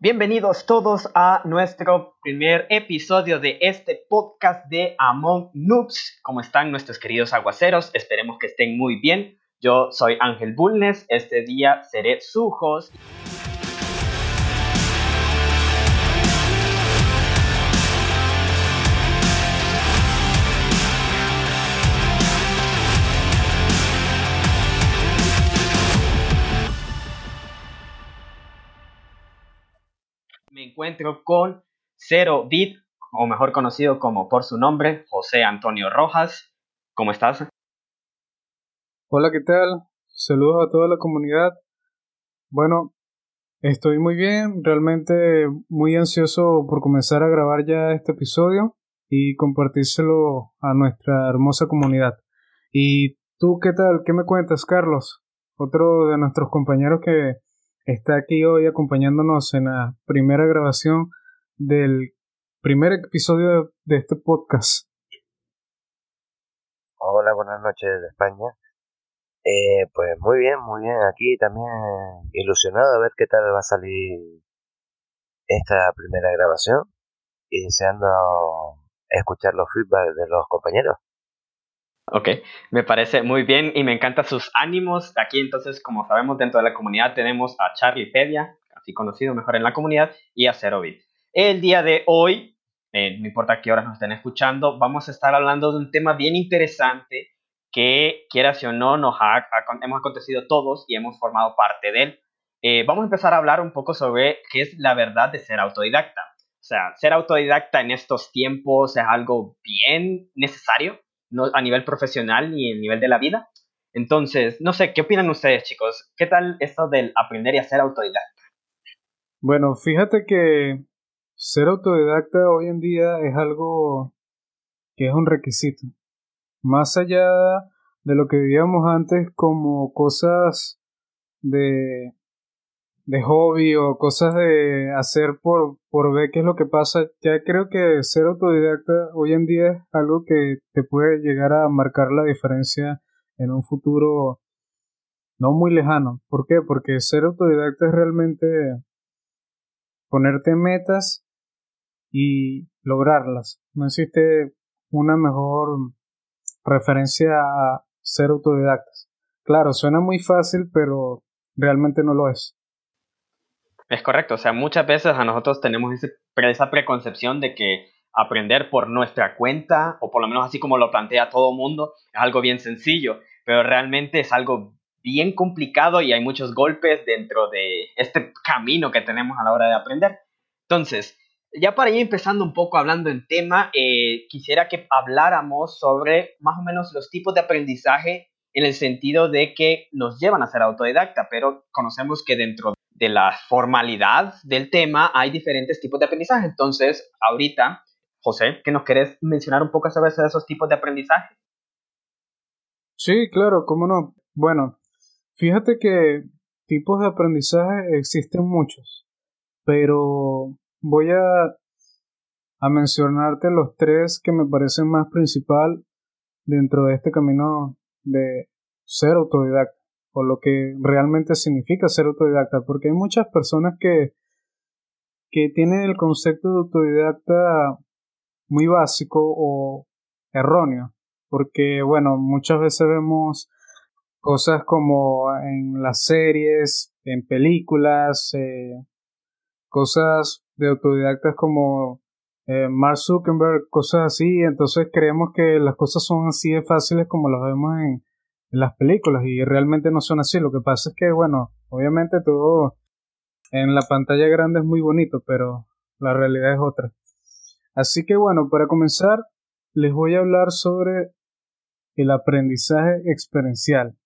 Bienvenidos todos a nuestro primer episodio de este podcast de Among Noobs. ¿Cómo están nuestros queridos aguaceros? Esperemos que estén muy bien. Yo soy Ángel Bulnes. Este día seré su host. Encuentro con Cero Bit, o mejor conocido como por su nombre, José Antonio Rojas. ¿Cómo estás? Hola, ¿qué tal? Saludos a toda la comunidad. Bueno, estoy muy bien, realmente muy ansioso por comenzar a grabar ya este episodio y compartírselo a nuestra hermosa comunidad. ¿Y tú qué tal? ¿Qué me cuentas, Carlos? Otro de nuestros compañeros que está aquí hoy acompañándonos en la primera grabación del primer episodio de este podcast. Hola, buenas noches de España. Eh, pues muy bien, muy bien. Aquí también ilusionado a ver qué tal va a salir esta primera grabación y deseando escuchar los feedback de los compañeros. Ok, me parece muy bien y me encantan sus ánimos. Aquí entonces, como sabemos, dentro de la comunidad tenemos a Charlie Pedia, así conocido mejor en la comunidad, y a Cerovit. El día de hoy, eh, no importa qué horas nos estén escuchando, vamos a estar hablando de un tema bien interesante que, quieras o no, nos ha, hemos acontecido todos y hemos formado parte de él. Eh, vamos a empezar a hablar un poco sobre qué es la verdad de ser autodidacta. O sea, ser autodidacta en estos tiempos es algo bien necesario no a nivel profesional ni a nivel de la vida. Entonces, no sé, ¿qué opinan ustedes, chicos? ¿Qué tal esto del aprender y hacer autodidacta? Bueno, fíjate que ser autodidacta hoy en día es algo que es un requisito. Más allá de lo que vivíamos antes como cosas de de hobby o cosas de hacer por, por ver qué es lo que pasa, ya creo que ser autodidacta hoy en día es algo que te puede llegar a marcar la diferencia en un futuro no muy lejano. ¿Por qué? Porque ser autodidacta es realmente ponerte metas y lograrlas. No existe una mejor referencia a ser autodidactas. Claro, suena muy fácil, pero realmente no lo es. Es correcto, o sea, muchas veces a nosotros tenemos esa preconcepción de que aprender por nuestra cuenta, o por lo menos así como lo plantea todo mundo, es algo bien sencillo, pero realmente es algo bien complicado y hay muchos golpes dentro de este camino que tenemos a la hora de aprender. Entonces, ya para ir empezando un poco hablando en tema, eh, quisiera que habláramos sobre más o menos los tipos de aprendizaje en el sentido de que nos llevan a ser autodidacta, pero conocemos que dentro de la formalidad del tema hay diferentes tipos de aprendizaje. Entonces, ahorita, José, ¿qué nos querés mencionar un poco sobre esos tipos de aprendizaje? Sí, claro, cómo no. Bueno, fíjate que tipos de aprendizaje existen muchos, pero voy a, a mencionarte los tres que me parecen más principal dentro de este camino de ser autodidacta o lo que realmente significa ser autodidacta, porque hay muchas personas que, que tienen el concepto de autodidacta muy básico o erróneo, porque bueno, muchas veces vemos cosas como en las series, en películas, eh, cosas de autodidactas como eh, Mark Zuckerberg, cosas así, entonces creemos que las cosas son así de fáciles como las vemos en, en las películas y realmente no son así. Lo que pasa es que, bueno, obviamente todo en la pantalla grande es muy bonito, pero la realidad es otra. Así que bueno, para comenzar, les voy a hablar sobre el aprendizaje experiencial.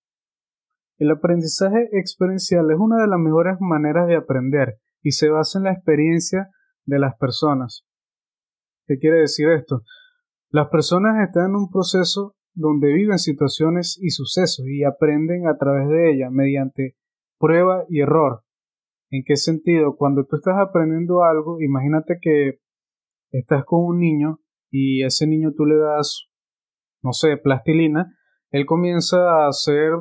El aprendizaje experiencial es una de las mejores maneras de aprender y se basa en la experiencia de las personas. ¿Qué quiere decir esto? Las personas están en un proceso donde viven situaciones y sucesos y aprenden a través de ellas mediante prueba y error. ¿En qué sentido? Cuando tú estás aprendiendo algo, imagínate que estás con un niño y ese niño tú le das, no sé, plastilina, él comienza a hacer,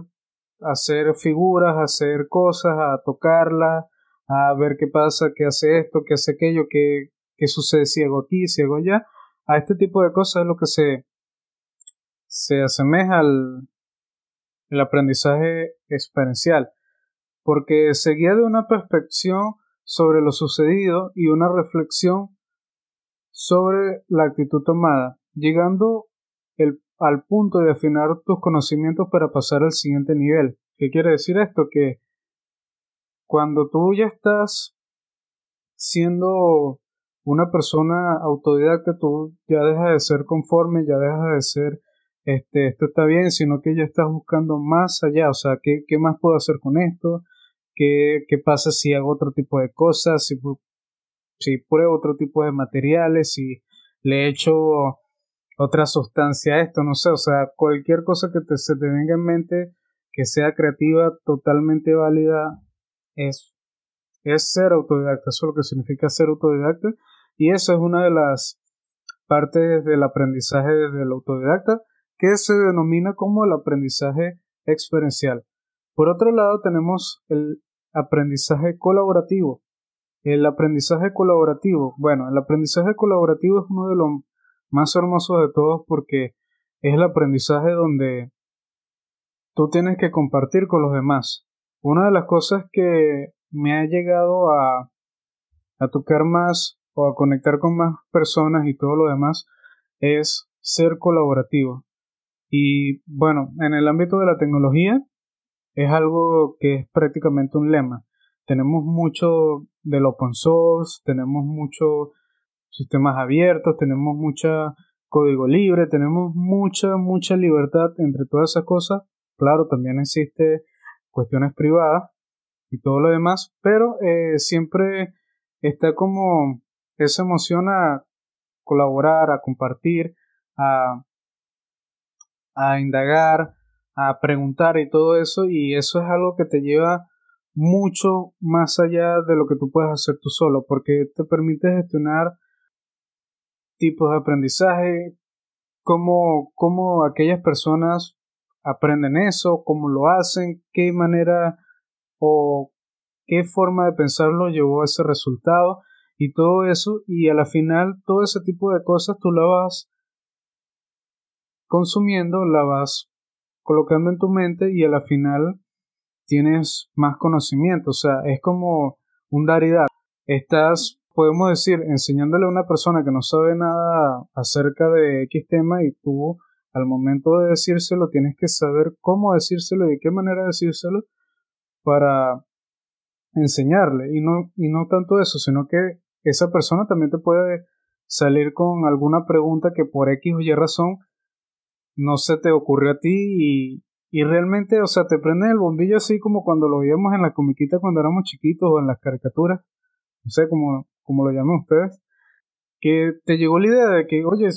a hacer figuras, a hacer cosas, a tocarlas, a ver qué pasa, qué hace esto, qué hace aquello, qué, qué sucede si hago aquí, si hago allá. A este tipo de cosas es lo que se, se asemeja al el aprendizaje experiencial, porque se guía de una perspectiva sobre lo sucedido y una reflexión sobre la actitud tomada, llegando el, al punto de afinar tus conocimientos para pasar al siguiente nivel. ¿Qué quiere decir esto? Que cuando tú ya estás siendo una persona autodidacta, tú ya dejas de ser conforme, ya dejas de ser este, esto está bien, sino que ya estás buscando más allá, o sea, ¿qué, qué más puedo hacer con esto? ¿Qué, ¿Qué, pasa si hago otro tipo de cosas? Si, si pruebo otro tipo de materiales, si le echo otra sustancia a esto, no sé, o sea, cualquier cosa que te, se te venga en mente que sea creativa, totalmente válida, es, es ser autodidacta, eso es lo que significa ser autodidacta, y eso es una de las partes del aprendizaje del autodidacta, que se denomina como el aprendizaje experiencial. Por otro lado, tenemos el aprendizaje colaborativo. El aprendizaje colaborativo, bueno, el aprendizaje colaborativo es uno de los más hermosos de todos porque es el aprendizaje donde tú tienes que compartir con los demás. Una de las cosas que me ha llegado a, a tocar más o a conectar con más personas y todo lo demás es ser colaborativo. Y bueno, en el ámbito de la tecnología es algo que es prácticamente un lema. Tenemos mucho del open source, tenemos muchos sistemas abiertos, tenemos mucha código libre, tenemos mucha, mucha libertad entre todas esas cosas. Claro, también existe cuestiones privadas y todo lo demás, pero eh, siempre está como esa emoción a colaborar, a compartir, a a indagar, a preguntar y todo eso, y eso es algo que te lleva mucho más allá de lo que tú puedes hacer tú solo, porque te permite gestionar tipos de aprendizaje, cómo, cómo aquellas personas aprenden eso, cómo lo hacen, qué manera o qué forma de pensarlo llevó a ese resultado y todo eso y a la final todo ese tipo de cosas tú lo vas consumiendo, la vas colocando en tu mente y a la final tienes más conocimiento. O sea, es como un dar y dar. Estás, podemos decir, enseñándole a una persona que no sabe nada acerca de X tema y tú al momento de decírselo tienes que saber cómo decírselo y de qué manera decírselo para enseñarle. Y no, y no tanto eso, sino que esa persona también te puede salir con alguna pregunta que por X o Y razón no se te ocurrió a ti y, y realmente, o sea, te prende el bombillo así como cuando lo veíamos en la comiquita cuando éramos chiquitos o en las caricaturas, no sé cómo, cómo lo llaman ustedes, que te llegó la idea de que, oye,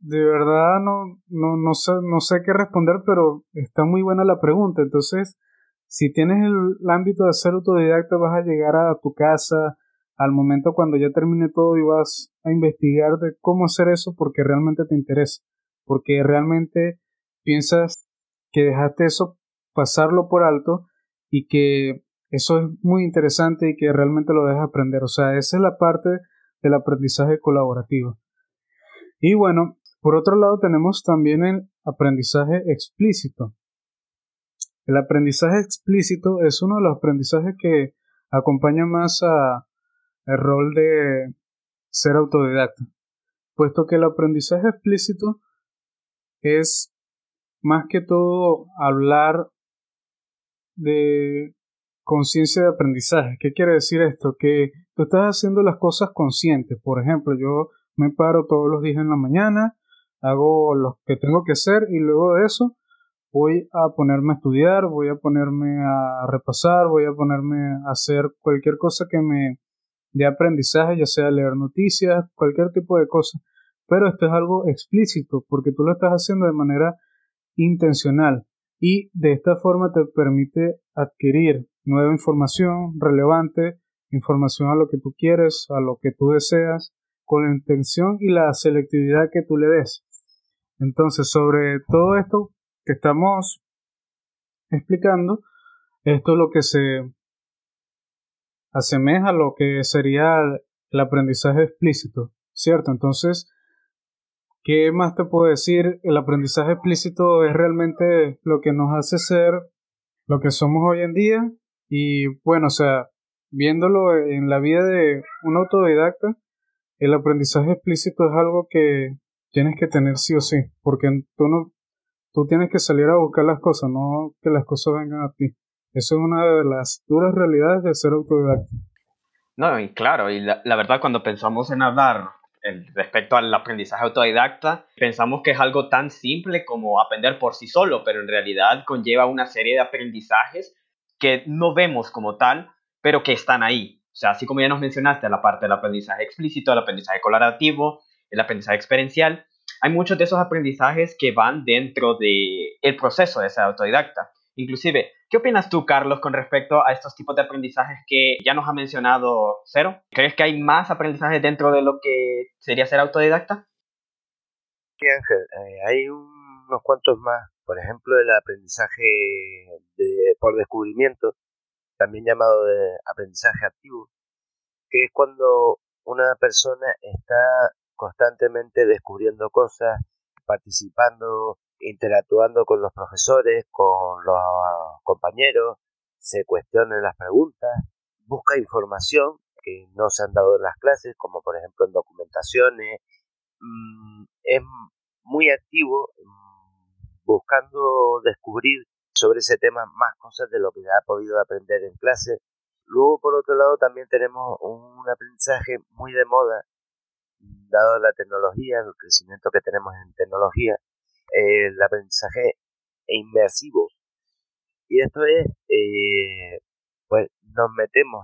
de verdad no, no, no, sé, no sé qué responder, pero está muy buena la pregunta. Entonces, si tienes el, el ámbito de ser autodidacta, vas a llegar a tu casa al momento cuando ya termine todo y vas a investigar de cómo hacer eso porque realmente te interesa porque realmente piensas que dejaste eso pasarlo por alto y que eso es muy interesante y que realmente lo dejas aprender. O sea, esa es la parte del aprendizaje colaborativo. Y bueno, por otro lado tenemos también el aprendizaje explícito. El aprendizaje explícito es uno de los aprendizajes que acompaña más a el rol de ser autodidacta, puesto que el aprendizaje explícito es más que todo hablar de conciencia de aprendizaje. ¿Qué quiere decir esto? Que tú estás haciendo las cosas conscientes. Por ejemplo, yo me paro todos los días en la mañana, hago lo que tengo que hacer y luego de eso voy a ponerme a estudiar, voy a ponerme a repasar, voy a ponerme a hacer cualquier cosa que me dé aprendizaje, ya sea leer noticias, cualquier tipo de cosa pero esto es algo explícito porque tú lo estás haciendo de manera intencional y de esta forma te permite adquirir nueva información relevante, información a lo que tú quieres, a lo que tú deseas, con la intención y la selectividad que tú le des. Entonces, sobre todo esto que estamos explicando, esto es lo que se asemeja lo que sería el aprendizaje explícito, ¿cierto? Entonces, ¿qué más te puedo decir? El aprendizaje explícito es realmente lo que nos hace ser lo que somos hoy en día y bueno, o sea, viéndolo en la vida de un autodidacta, el aprendizaje explícito es algo que tienes que tener sí o sí, porque tú no tú tienes que salir a buscar las cosas, no que las cosas vengan a ti. Eso es una de las duras realidades de ser autodidacta. No, y claro, y la, verdad cuando pensamos en hablar respecto al aprendizaje autodidacta, pensamos que es algo tan simple como aprender por sí solo, pero en realidad conlleva una serie de aprendizajes que no vemos como tal, pero que están ahí. O sea, así como ya nos mencionaste, la parte del aprendizaje explícito, el aprendizaje colaborativo, el aprendizaje experiencial, hay muchos de esos aprendizajes que van dentro del el proceso de ser autodidacta. Inclusive, ¿qué opinas tú, Carlos, con respecto a estos tipos de aprendizajes que ya nos ha mencionado Cero? ¿Crees que hay más aprendizajes dentro de lo que sería ser autodidacta? Sí, Ángel, eh, hay unos cuantos más. Por ejemplo, el aprendizaje por descubrimiento, también llamado de aprendizaje activo, que es cuando una persona está constantemente descubriendo cosas, participando, interactuando con los profesores, con los compañeros, se cuestionan las preguntas, busca información que no se han dado en las clases, como por ejemplo en documentaciones, mm, es muy activo mm, buscando descubrir sobre ese tema más cosas de lo que ha podido aprender en clase. Luego, por otro lado, también tenemos un aprendizaje muy de moda dado la tecnología, el crecimiento que tenemos en tecnología, el aprendizaje inmersivo. Y esto es, eh, pues nos metemos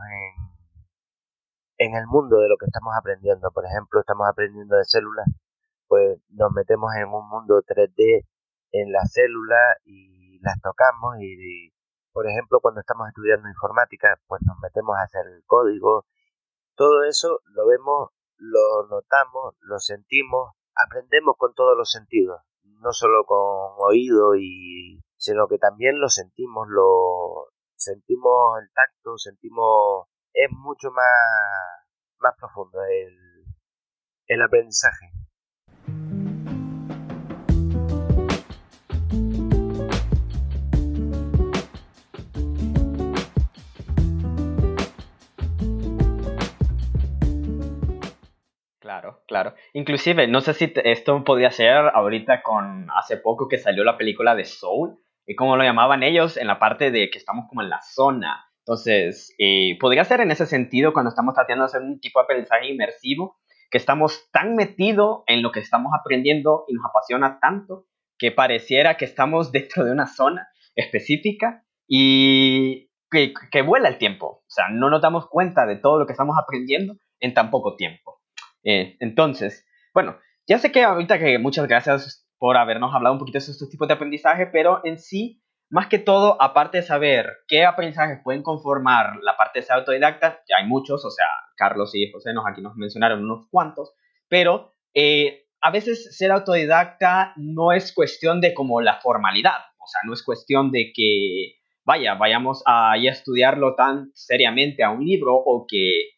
en, en el mundo de lo que estamos aprendiendo. Por ejemplo, estamos aprendiendo de células, pues nos metemos en un mundo 3D en las células y las tocamos y, por ejemplo, cuando estamos estudiando informática, pues nos metemos a hacer código. Todo eso lo vemos lo notamos, lo sentimos, aprendemos con todos los sentidos, no solo con oído y sino que también lo sentimos, lo sentimos el tacto, sentimos es mucho más más profundo el, el aprendizaje. Claro. Inclusive, no sé si esto podría ser ahorita con hace poco que salió la película de Soul, y como lo llamaban ellos en la parte de que estamos como en la zona. Entonces, eh, podría ser en ese sentido cuando estamos tratando de hacer un tipo de aprendizaje inmersivo, que estamos tan metidos en lo que estamos aprendiendo y nos apasiona tanto que pareciera que estamos dentro de una zona específica y que, que vuela el tiempo. O sea, no nos damos cuenta de todo lo que estamos aprendiendo en tan poco tiempo. Eh, entonces, bueno, ya sé que ahorita que muchas gracias por habernos hablado un poquito de estos tipos de aprendizaje, pero en sí, más que todo, aparte de saber qué aprendizajes pueden conformar la parte de ser autodidacta, ya hay muchos, o sea, Carlos y José nos aquí nos mencionaron unos cuantos, pero eh, a veces ser autodidacta no es cuestión de como la formalidad, o sea, no es cuestión de que, vaya, vayamos a, a estudiarlo tan seriamente a un libro o que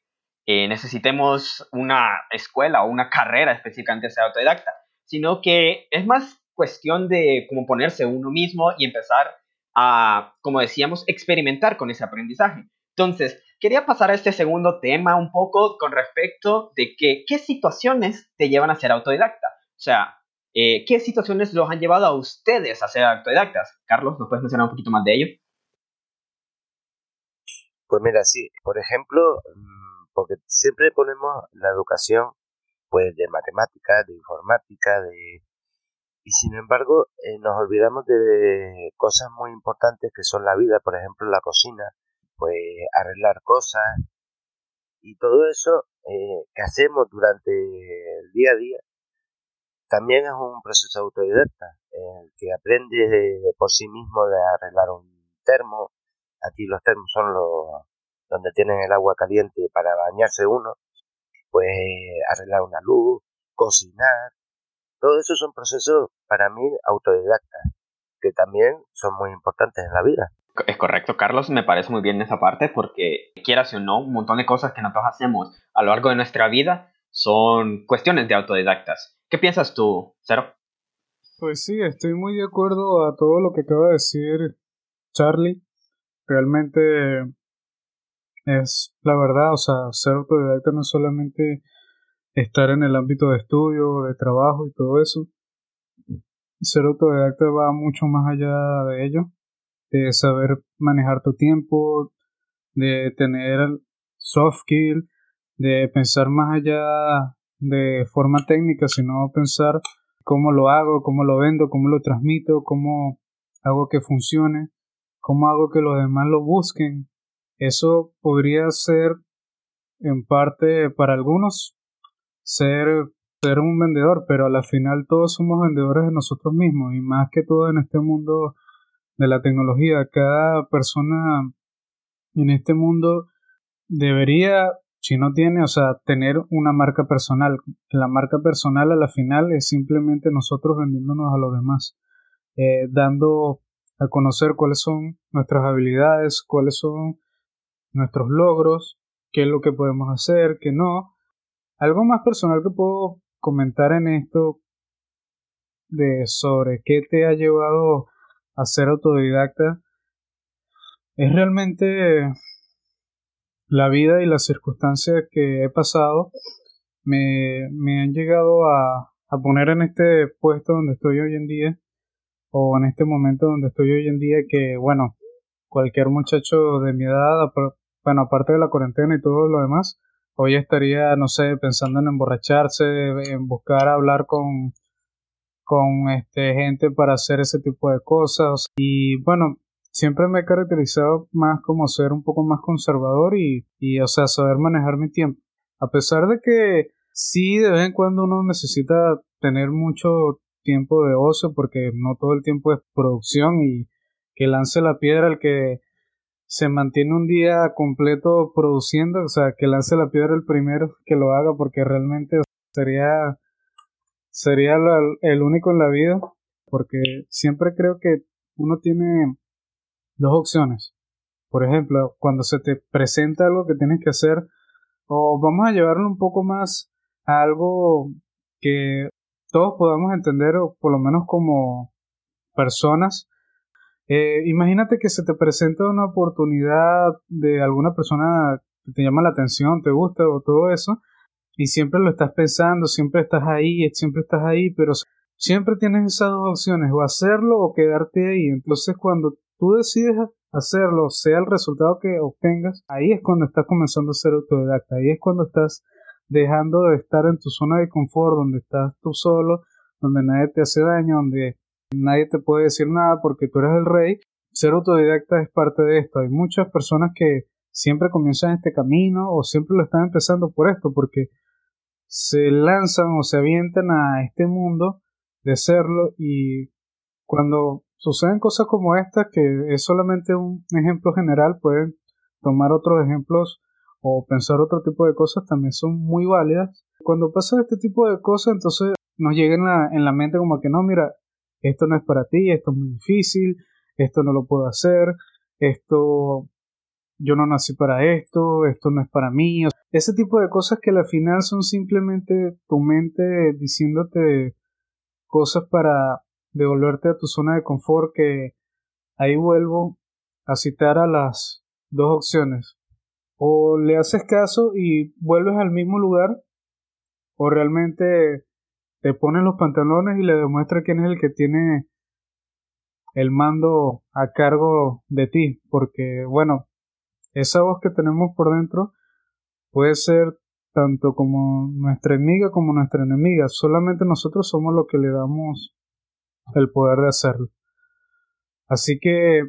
necesitemos una escuela o una carrera específicamente ser autodidacta, sino que es más cuestión de cómo ponerse uno mismo y empezar a, como decíamos, experimentar con ese aprendizaje. Entonces, quería pasar a este segundo tema un poco con respecto de que, qué situaciones te llevan a ser autodidacta. O sea, eh, ¿qué situaciones los han llevado a ustedes a ser autodidactas? Carlos, ¿nos puedes mencionar un poquito más de ello? Pues mira, sí, por ejemplo, porque siempre ponemos la educación pues de matemáticas, de informática, de y sin embargo eh, nos olvidamos de cosas muy importantes que son la vida, por ejemplo la cocina, pues arreglar cosas y todo eso eh, que hacemos durante el día a día también es un proceso autodidacta, el que aprende por sí mismo de arreglar un termo, aquí los termos son los donde tienen el agua caliente para bañarse uno, pues arreglar una luz, cocinar, todo eso son procesos para mí autodidactas, que también son muy importantes en la vida. Es correcto, Carlos, me parece muy bien esa parte porque quieras o no, un montón de cosas que nosotros hacemos a lo largo de nuestra vida son cuestiones de autodidactas. ¿Qué piensas tú, Cero? Pues sí, estoy muy de acuerdo a todo lo que acaba de decir Charlie. Realmente es la verdad, o sea, ser autodidacta no es solamente estar en el ámbito de estudio, de trabajo y todo eso. Ser autodidacta va mucho más allá de ello, de saber manejar tu tiempo, de tener soft skill, de pensar más allá de forma técnica, sino pensar cómo lo hago, cómo lo vendo, cómo lo transmito, cómo hago que funcione, cómo hago que los demás lo busquen. Eso podría ser en parte para algunos ser, ser un vendedor, pero a la final todos somos vendedores de nosotros mismos y más que todo en este mundo de la tecnología, cada persona en este mundo debería si no tiene, o sea, tener una marca personal. La marca personal a la final es simplemente nosotros vendiéndonos a los demás, eh, dando a conocer cuáles son nuestras habilidades, cuáles son nuestros logros, qué es lo que podemos hacer, qué no. Algo más personal que puedo comentar en esto de sobre qué te ha llevado a ser autodidacta es realmente la vida y las circunstancias que he pasado me, me han llegado a, a, poner en este puesto donde estoy hoy en día o en este momento donde estoy hoy en día que bueno cualquier muchacho de mi edad bueno aparte de la cuarentena y todo lo demás hoy estaría no sé pensando en emborracharse en buscar hablar con con este gente para hacer ese tipo de cosas y bueno siempre me he caracterizado más como ser un poco más conservador y, y, o sea, saber manejar mi tiempo. A pesar de que sí, de vez en cuando uno necesita tener mucho tiempo de ocio porque no todo el tiempo es producción y que lance la piedra el que se mantiene un día completo produciendo, o sea, que lance la piedra el primero que lo haga porque realmente sería sería el único en la vida porque siempre creo que uno tiene dos opciones. Por ejemplo, cuando se te presenta algo que tienes que hacer, o vamos a llevarlo un poco más a algo que todos podamos entender, o por lo menos como personas. Eh, imagínate que se te presenta una oportunidad de alguna persona que te llama la atención, te gusta o todo eso, y siempre lo estás pensando, siempre estás ahí, siempre estás ahí, pero siempre tienes esas dos opciones, o hacerlo o quedarte ahí. Entonces cuando tú decides hacerlo, sea el resultado que obtengas, ahí es cuando estás comenzando a ser autodidacta, ahí es cuando estás dejando de estar en tu zona de confort, donde estás tú solo, donde nadie te hace daño, donde nadie te puede decir nada porque tú eres el rey. Ser autodidacta es parte de esto. Hay muchas personas que siempre comienzan este camino o siempre lo están empezando por esto, porque se lanzan o se avientan a este mundo de serlo y cuando suceden cosas como esta, que es solamente un ejemplo general, pueden tomar otros ejemplos o pensar otro tipo de cosas, también son muy válidas. Cuando pasa este tipo de cosas, entonces nos llega en la, en la mente como que no, mira, esto no es para ti, esto es muy difícil, esto no lo puedo hacer, esto yo no nací para esto, esto no es para mí. Ese tipo de cosas que al final son simplemente tu mente diciéndote cosas para devolverte a tu zona de confort que ahí vuelvo a citar a las dos opciones. O le haces caso y vuelves al mismo lugar o realmente te pones los pantalones y le demuestras quién es el que tiene el mando a cargo de ti. Porque bueno, esa voz que tenemos por dentro puede ser tanto como nuestra amiga como nuestra enemiga. Solamente nosotros somos los que le damos el poder de hacerlo. Así que,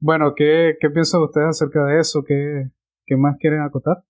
bueno, ¿qué, qué piensan ustedes acerca de eso? ¿Qué, qué más quieren acotar?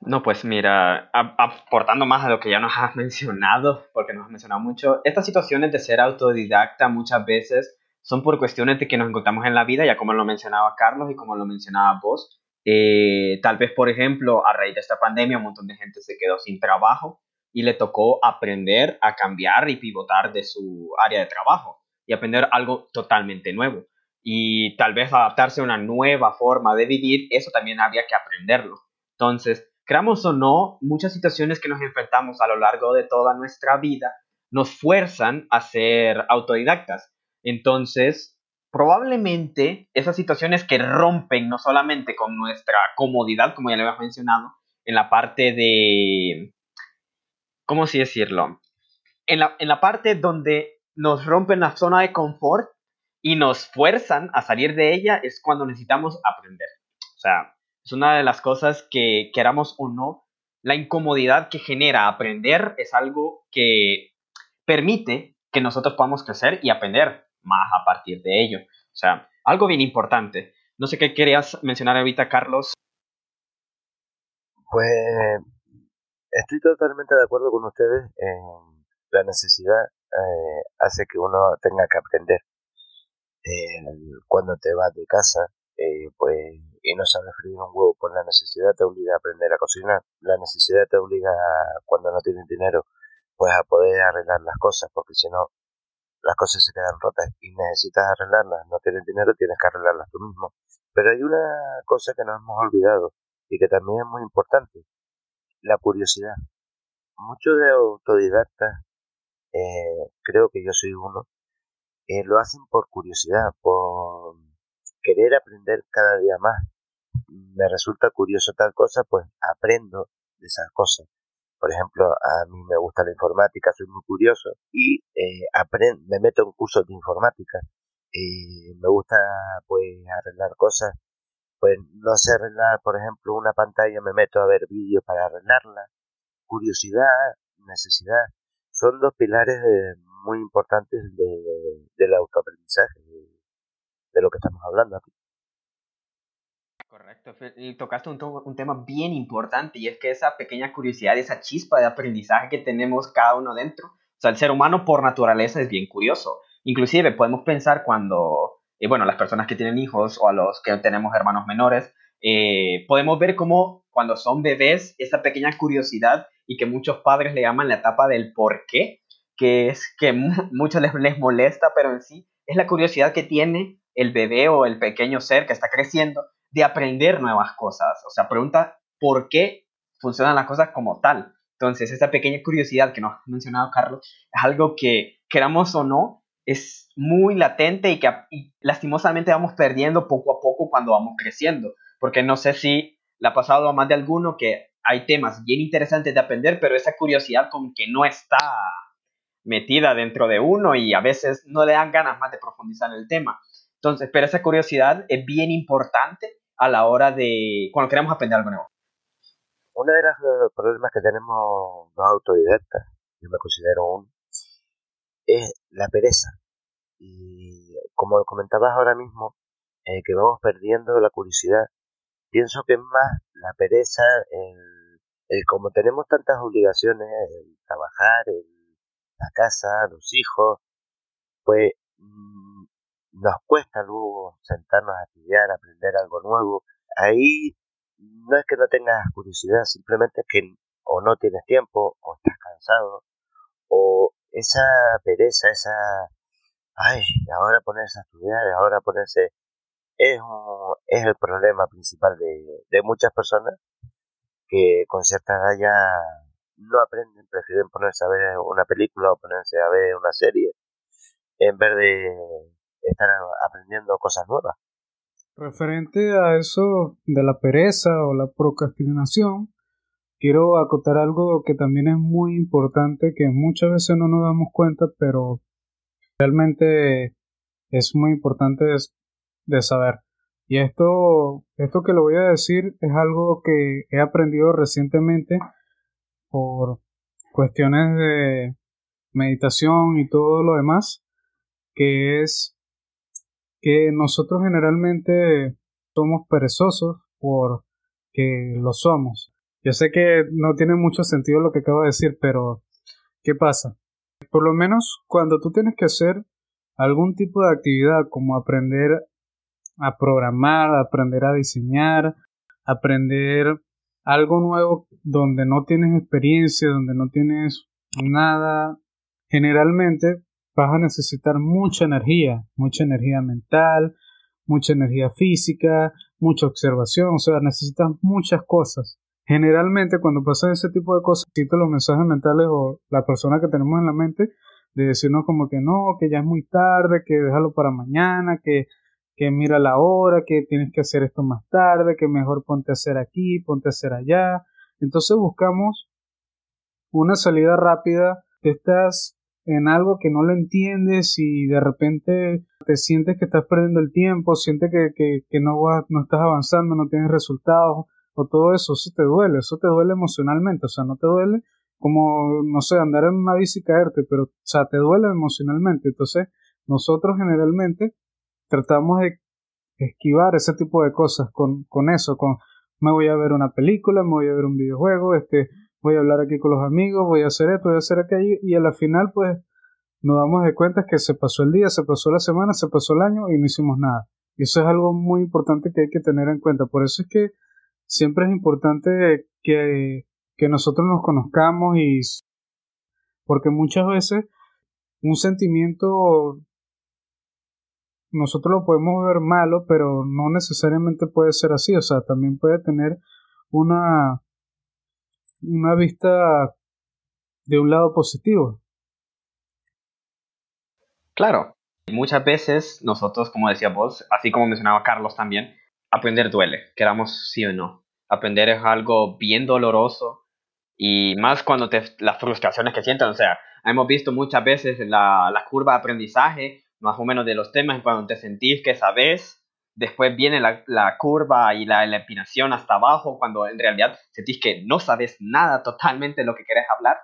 No, pues mira, aportando más a lo que ya nos has mencionado, porque nos has mencionado mucho, estas situaciones de ser autodidacta muchas veces son por cuestiones de que nos encontramos en la vida, ya como lo mencionaba Carlos y como lo mencionaba vos. Eh, tal vez, por ejemplo, a raíz de esta pandemia, un montón de gente se quedó sin trabajo y le tocó aprender a cambiar y pivotar de su área de trabajo y aprender algo totalmente nuevo. y tal vez adaptarse a una nueva forma de vivir, eso también había que aprenderlo. Entonces, creamos o no, muchas situaciones que nos enfrentamos a lo largo de toda nuestra vida nos fuerzan a ser autodidactas. Entonces, probablemente esas situaciones que rompen no solamente con nuestra comodidad, como ya le había mencionado, en la parte de, ¿cómo así decirlo? En la, en la parte donde nos rompen la zona de confort y nos fuerzan a salir de ella es cuando necesitamos aprender. O sea, es una de las cosas que queramos o no, la incomodidad que genera aprender es algo que permite que nosotros podamos crecer y aprender más a partir de ello. O sea, algo bien importante. No sé qué querías mencionar ahorita, Carlos. Pues estoy totalmente de acuerdo con ustedes en la necesidad eh, hace que uno tenga que aprender. cuando te vas de casa, eh, pues, y no sabes freír un huevo, pues la necesidad te obliga a aprender a cocinar. La necesidad te obliga, cuando no tienes dinero, pues a poder arreglar las cosas, porque si no, las cosas se quedan rotas y necesitas arreglarlas, no tienes dinero, tienes que arreglarlas tú mismo. Pero hay una cosa que nos hemos olvidado y que también es muy importante, la curiosidad. Muchos de autodidactas, eh, creo que yo soy uno, eh, lo hacen por curiosidad, por querer aprender cada día más. Me resulta curioso tal cosa, pues aprendo de esas cosas. Por ejemplo, a mí me gusta la informática, soy muy curioso y eh, me meto en cursos de informática. Eh, me gusta pues arreglar cosas. Pues no sé arreglar, por ejemplo, una pantalla, me meto a ver vídeos para arreglarla. Curiosidad, necesidad, son dos pilares muy importantes de, del autoaprendizaje, de, lo que estamos hablando aquí. Correcto, tocaste un, un, tema bien importante y es que esa pequeña curiosidad, esa chispa de aprendizaje que tenemos cada uno dentro, o sea, el ser humano por naturaleza es bien curioso. Inclusive podemos pensar cuando, eh, bueno, las personas que tienen hijos o a los que tenemos hermanos menores, eh, podemos ver cómo cuando son bebés, esa pequeña curiosidad y que muchos padres le llaman la etapa del por qué, que es que muchos les molesta, pero en sí es la curiosidad que tiene el bebé o el pequeño ser que está creciendo de aprender nuevas cosas. O sea, pregunta por qué funcionan las cosas como tal. Entonces, esa pequeña curiosidad que nos ha mencionado Carlos es algo que, queramos o no, es muy latente y que lastimosamente vamos perdiendo poco a poco cuando vamos creciendo. Porque no sé si le ha pasado a más de alguno que hay temas bien interesantes de aprender, pero esa curiosidad como que no está metida dentro de uno y a veces no le dan ganas más de profundizar en el tema. Entonces, pero esa curiosidad es bien importante a la hora de cuando queremos aprender algo nuevo. Uno de los problemas que tenemos los autodidactas, yo me considero uno, es la pereza. Y como comentabas ahora mismo, eh, que vamos perdiendo la curiosidad, pienso que es más la pereza, el, el como tenemos tantas obligaciones, el trabajar, el, la casa, los hijos, pues nos cuesta luego sentarnos a estudiar, aprender algo nuevo. Ahí no es que no tengas curiosidad, simplemente es que o no tienes tiempo, o estás cansado, o esa pereza, esa, ay, ahora ponerse a estudiar, ahora ponerse, es, es el problema principal de, de muchas personas que con cierta edad ya no aprenden, prefieren ponerse a ver una película o ponerse a ver una serie en vez de estar aprendiendo cosas nuevas. Referente a eso de la pereza o la procrastinación, quiero acotar algo que también es muy importante, que muchas veces no nos damos cuenta, pero realmente es muy importante de, saber. Y esto, esto que le voy a decir es algo que he aprendido recientemente por cuestiones de meditación y todo lo demás, que es que nosotros generalmente somos perezosos porque lo somos. Yo sé que no tiene mucho sentido lo que acabo de decir, pero ¿qué pasa? Por lo menos cuando tú tienes que hacer algún tipo de actividad como aprender a programar, aprender a diseñar, aprender algo nuevo donde no tienes experiencia, donde no tienes nada, generalmente vas a necesitar mucha energía, mucha energía mental, mucha energía física, mucha observación, o sea, necesitas muchas cosas. Generalmente cuando pasan ese tipo de cosas, los mensajes mentales o la persona que tenemos en la mente de decirnos como que no, que ya es muy tarde, que déjalo para mañana, que, que mira la hora, que tienes que hacer esto más tarde, que mejor ponte a hacer aquí, ponte a hacer allá. Entonces buscamos una salida rápida, te estás en algo que no lo entiendes y de repente te sientes que estás perdiendo el tiempo, sientes que, que, que no, vas, no estás avanzando, no tienes resultados o todo eso, eso te duele, eso te duele emocionalmente, o sea, no te duele como, no sé, andar en una bici y caerte, pero, o sea, te duele emocionalmente. Entonces, nosotros generalmente tratamos de esquivar ese tipo de cosas con, con eso, con me voy a ver una película, me voy a ver un videojuego, este, voy a hablar aquí con los amigos, voy a hacer esto, voy a hacer aquello, y a la final, pues, nos damos de cuenta que se pasó el día, se pasó la semana, se pasó el año y no hicimos nada. Y eso es algo muy importante que hay que tener en cuenta. Por eso es que siempre es importante que que nosotros nos conozcamos y porque muchas veces un sentimiento nosotros lo podemos ver malo, pero no necesariamente puede ser así, o sea, también puede tener una una vista de un lado positivo. Claro, muchas veces nosotros, como decía vos, así como mencionaba Carlos también, aprender duele, queramos sí o no. Aprender es algo bien doloroso, y más cuando te, las frustraciones que sienten, o sea, hemos visto muchas veces la, la curva de aprendizaje, más o menos de los temas, cuando te sentís que sabes, después viene la, curva y la, la, empinación hasta abajo, cuando en realidad sentís que no sabes nada totalmente lo que querés hablar.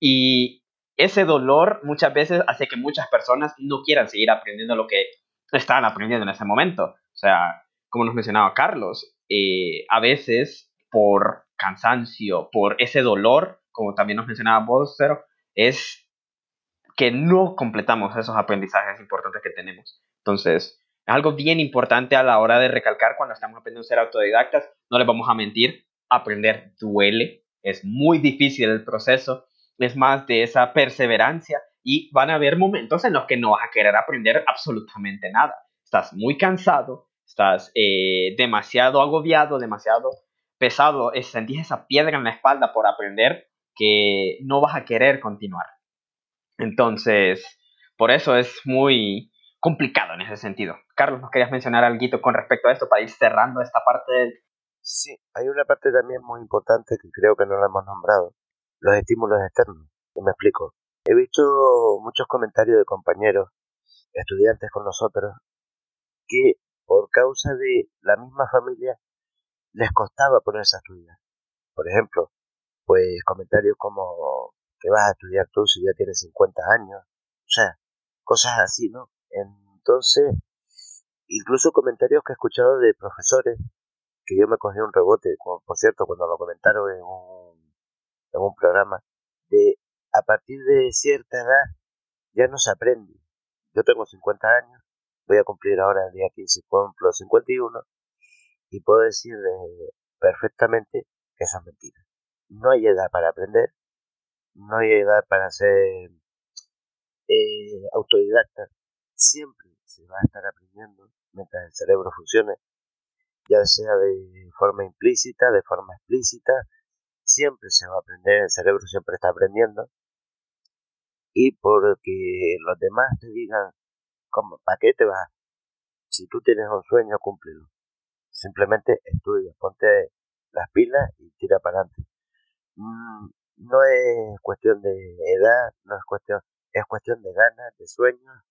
Y ese dolor muchas veces hace que muchas personas no quieran seguir aprendiendo lo que estaban aprendiendo en ese momento. O sea, como nos mencionaba Carlos, eh, a veces por cansancio, por ese dolor, como también nos mencionaba vos, es que no completamos esos aprendizajes importantes que tenemos. Entonces, algo bien importante a la hora de recalcar cuando estamos aprendiendo a ser autodidactas. No les vamos a mentir, aprender duele, es muy difícil el proceso, es más de esa perseverancia y van a haber momentos en los que no vas a querer aprender absolutamente nada. Estás muy cansado, estás eh, demasiado agobiado, demasiado pesado, es sentir esa piedra en la espalda por aprender que no vas a querer continuar. Entonces, por eso es muy complicado en ese sentido. Carlos, ¿nos querías mencionar algo con respecto a esto para ir cerrando esta parte del... Sí, hay una parte también muy importante que creo que no la hemos nombrado, los estímulos externos. Y me explico. He visto muchos comentarios de compañeros, estudiantes con nosotros, que por causa de la misma familia les costaba ponerse a estudiar. Por ejemplo, pues comentarios como que vas a estudiar tú si ya tienes 50 años, o sea, cosas así, ¿no? Entonces, incluso comentarios que he escuchado de profesores, que yo me cogí un rebote, por cierto, cuando lo comentaron en un, programa, de a partir de cierta edad ya no se aprende. Yo tengo 50 años, voy a cumplir ahora el día 15, cumplo 51, y puedo decir perfectamente que eso es mentira. No hay edad para aprender, no hay edad para ser eh, autodidacta. Siempre se va a estar aprendiendo mientras el cerebro funcione, ya sea de forma implícita, de forma explícita, siempre se va a aprender, el cerebro siempre está aprendiendo. Y porque los demás te digan, ¿cómo? ¿Para qué te vas? Si tú tienes un sueño, cúmplelo. Simplemente estudia, ponte las pilas y tira para adelante. Mm, no es cuestión de edad, no es cuestión, es cuestión de ganas, de sueños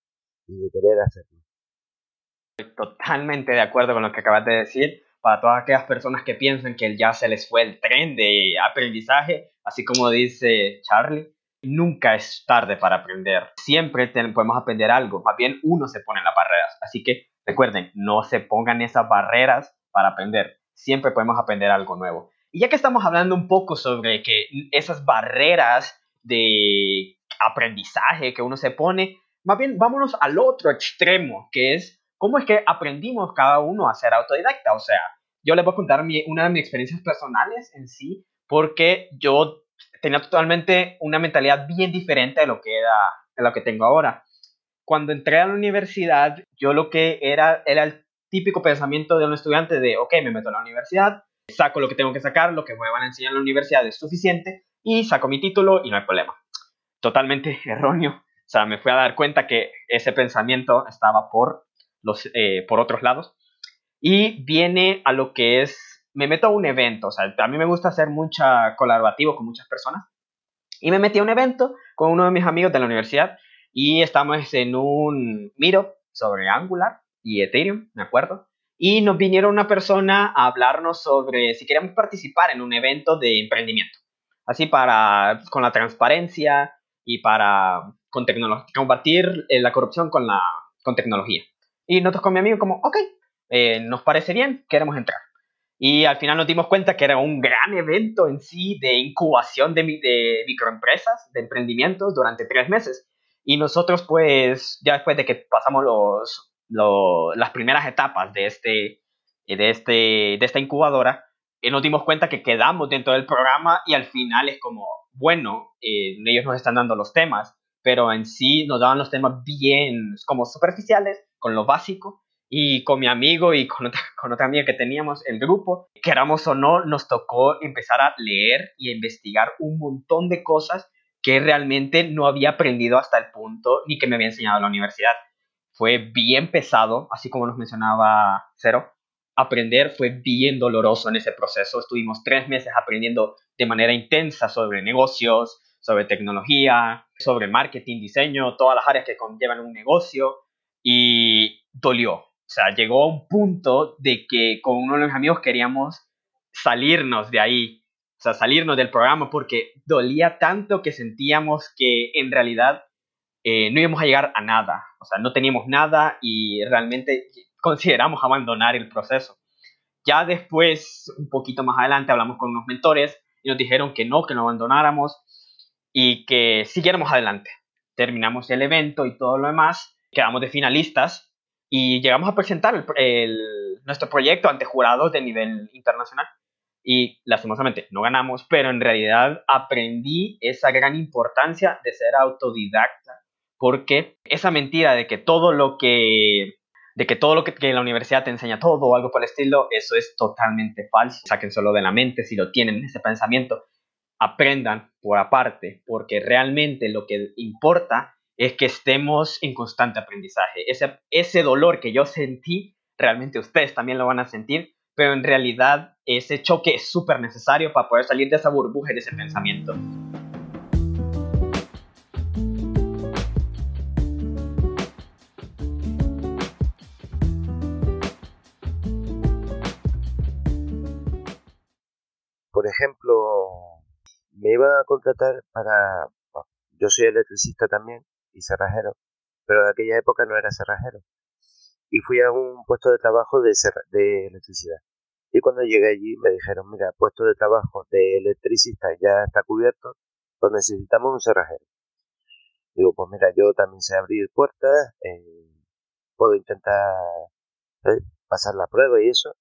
y de querer hacerlo. Estoy totalmente de acuerdo con lo que acabas de decir. Para todas aquellas personas que piensan que ya se les fue el tren de aprendizaje, así como dice Charlie, nunca es tarde para aprender. Siempre podemos aprender algo, más bien uno se pone en las barreras. Así que Recuerden, no se pongan esas barreras para aprender. Siempre podemos aprender algo nuevo. Y ya que estamos hablando un poco sobre que esas barreras de aprendizaje que uno se pone, más bien vámonos al otro extremo, que es cómo es que aprendimos cada uno a ser autodidacta. O sea, yo les voy a contar una de mis experiencias personales en sí, porque yo tenía totalmente una mentalidad bien diferente de lo que era de lo que tengo ahora cuando entré a la universidad, yo lo que era era el típico pensamiento de un estudiante de, ok, me meto a la universidad, saco lo que tengo que sacar, lo que me van a enseñar en la universidad es suficiente y saco mi título y no hay problema. Totalmente erróneo. Sea, me fui a dar cuenta que ese pensamiento estaba por, los, eh, por otros lados. Y viene a lo que es, me meto a un evento. O sea, a mí me gusta hacer mucha colaborativo con muchas personas. Y me metí a un evento con uno de mis amigos de la universidad y estamos en un miro sobre Angular y Ethereum, me acuerdo. Y nos vinieron una persona a hablarnos sobre si queríamos participar en un evento de emprendimiento. Así para, con la transparencia y para con combatir eh, la corrupción con, la, con tecnología. Y nosotros con mi amigo como, ok, eh, nos parece bien, queremos entrar. Y al final nos dimos cuenta que era un gran evento en sí de incubación de, microempresas, de emprendimientos durante tres meses. Y nosotros pues ya después de que pasamos los, las primeras etapas de, este, de, este, de esta incubadora, eh, nos dimos cuenta que quedamos dentro del programa y al final es como, bueno, ellos nos están dando los temas, pero en sí nos daban los temas bien, como superficiales, con lo básico. Y con mi amigo y con otra, con otra amiga que teníamos, el grupo, queramos o no, nos tocó empezar a leer y a investigar un montón de cosas que realmente no había aprendido hasta el punto ni que me había enseñado la universidad. Fue bien pesado, así como nos mencionaba Cero. Aprender fue bien doloroso en ese proceso. Estuvimos tres meses aprendiendo de manera intensa sobre negocios, sobre tecnología, sobre marketing, diseño, todas las áreas que conllevan un negocio y dolió. O sea, llegó a un punto de que con uno de los amigos queríamos salirnos de ahí o sea, salirnos del programa porque dolía tanto que sentíamos que en realidad eh, no íbamos a llegar a nada. O sea, no teníamos nada y realmente consideramos abandonar el proceso. Ya después, un poquito más adelante, hablamos con unos mentores y nos dijeron que no, que no abandonáramos y que siguiéramos adelante. Terminamos el evento y todo lo demás, quedamos de finalistas y llegamos a presentar nuestro proyecto ante jurados de nivel internacional y lastimosamente no ganamos, pero en realidad aprendí esa gran importancia de ser autodidacta, porque esa mentira de que todo lo que de que todo lo que, que la universidad te enseña todo o algo por el estilo, eso es totalmente falso. Saquen solo de la mente si lo tienen ese pensamiento. Aprendan por aparte, porque realmente lo que importa es que estemos en constante aprendizaje. Ese, ese dolor que yo sentí, realmente ustedes también lo van a sentir pero en realidad ese choque es súper necesario para poder salir de esa burbuja y de ese pensamiento. Por ejemplo, me iba a contratar para... yo soy electricista también y cerrajero, pero de aquella época no era cerrajero y fui a un puesto de trabajo de, de electricidad. Y cuando llegué allí me dijeron, mira, puesto de trabajo de electricista ya está cubierto, pues necesitamos un cerrajero. Digo, pues mira, yo también sé abrir puertas, eh, puedo intentar eh, pasar la prueba y eso.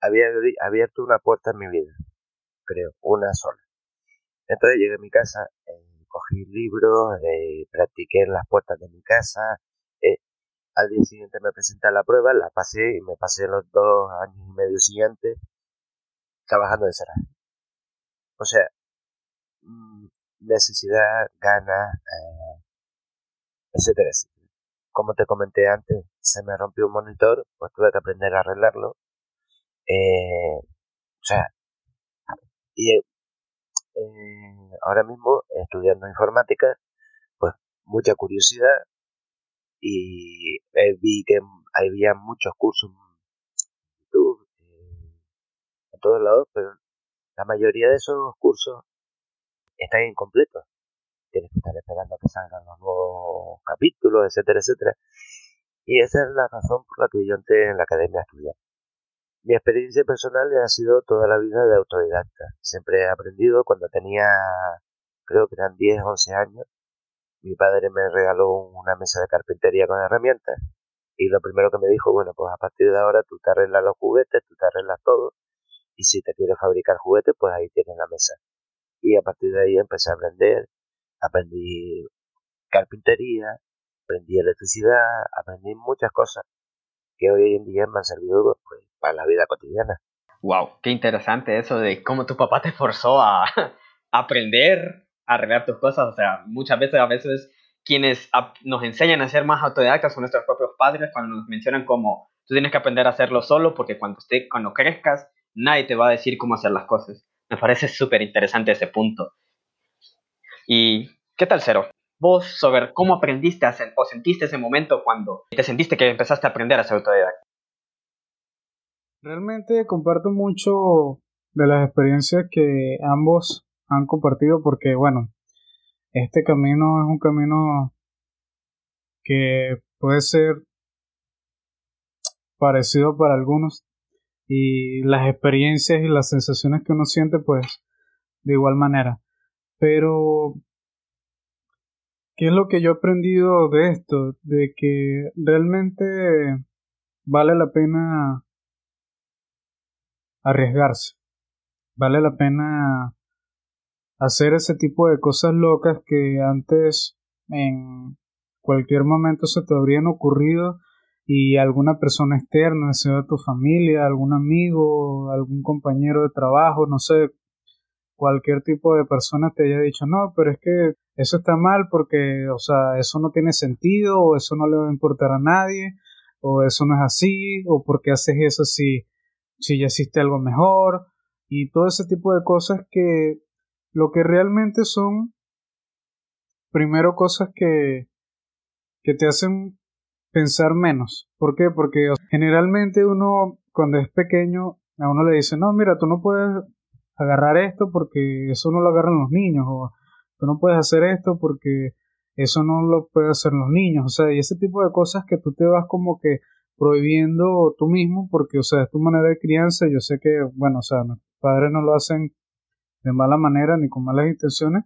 Había abierto una puerta en mi vida, creo, una sola. Entonces llegué a mi casa, eh, cogí libros, practiqué en las puertas de mi casa, al día siguiente me presenté a la prueba, la pasé y me pasé los dos años y medio siguientes trabajando de cerrar. O sea, mm, necesidad, ganas, eh, etcétera, etcétera. Como te comenté antes, se me rompió un monitor, pues tuve que aprender a arreglarlo. Eh, o sea, y eh, ahora mismo estudiando informática, pues mucha curiosidad, y vi que había muchos cursos en YouTube, eh, en todos lados, pero la mayoría de esos cursos están incompletos. Tienes que estar esperando que salgan los nuevos capítulos, etcétera, etcétera. Y esa es la razón por la que yo entré en la academia a estudiar. Mi experiencia personal ha sido toda la vida de autodidacta. Siempre he aprendido. Cuando tenía, creo que eran 10, 11 años, mi padre me regaló una mesa de carpintería con herramientas. Y lo primero que me dijo, bueno, pues a partir de ahora tú te arreglas los juguetes, tú te arreglas todo. Y si te quieres fabricar juguetes, pues ahí tienes la mesa. Y a partir de ahí empecé a aprender, aprendí carpintería, aprendí electricidad, aprendí muchas cosas que hoy en día me han servido pues, para la vida cotidiana. Wow, qué interesante eso de cómo tu papá te forzó a aprender a arreglar tus cosas. O sea, muchas veces, a veces quienes nos enseñan a ser más autodidactas son nuestros propios padres cuando nos mencionan como tú tienes que aprender a hacerlo solo porque cuando, esté, cuando crezcas nadie te va a decir cómo hacer las cosas. Me parece súper interesante ese punto. ¿Y qué tal, Cero? Vos sobre cómo aprendiste o sentiste ese momento cuando te sentiste que empezaste a aprender a ser autodidacta. Realmente comparto mucho de las experiencias que ambos han compartido porque, bueno, este camino es un camino que puede ser parecido para algunos y las experiencias y las sensaciones que uno siente pues de igual manera. Pero, ¿qué es lo que yo he aprendido de esto? De que realmente vale la pena arriesgarse. Vale la pena hacer ese tipo de cosas locas que antes en cualquier momento se te habrían ocurrido y alguna persona externa, sea tu familia, algún amigo, algún compañero de trabajo, no sé, cualquier tipo de persona te haya dicho, no, pero es que eso está mal porque, o sea, eso no tiene sentido, o eso no le va a importar a nadie, o eso no es así, o porque haces eso si si ya existe algo mejor y todo ese tipo de cosas que lo que realmente son primero cosas que que te hacen pensar menos. ¿Por qué? Porque generalmente uno cuando es pequeño a uno le dice, no, mira, tú no puedes agarrar esto porque eso no lo agarran los niños, o tú no puedes hacer esto porque eso no lo pueden hacer los niños, o sea, y ese tipo de cosas que tú te vas como que prohibiendo tú mismo, porque, o sea, es tu manera de crianza. Yo sé que, bueno, o sea, padres no lo hacen de mala manera ni con malas intenciones,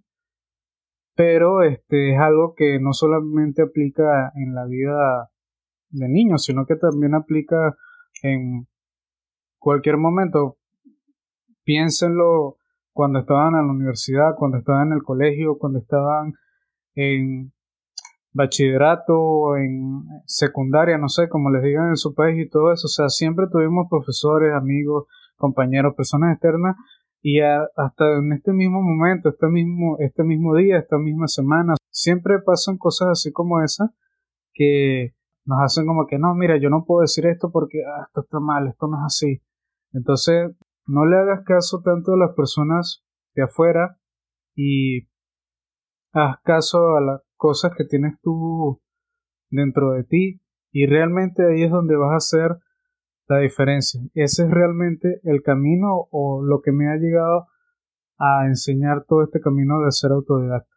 pero este es algo que no solamente aplica en la vida de niños, sino que también aplica en cualquier momento. Piénsenlo cuando estaban en la universidad, cuando estaban en el colegio, cuando estaban en bachillerato, en secundaria, no sé, como les digan en su país y todo eso. O sea, siempre tuvimos profesores, amigos, compañeros, personas externas y hasta en este mismo momento, este mismo, este mismo día, esta misma semana, siempre pasan cosas así como esas que nos hacen como que no, mira, yo no puedo decir esto porque ah, esto está mal, esto no es así. Entonces, no le hagas caso tanto a las personas de afuera y haz caso a la cosas que tienes tú dentro de ti y realmente ahí es donde vas a hacer la diferencia. Ese es realmente el camino o lo que me ha llegado a enseñar todo este camino de ser autodidacta.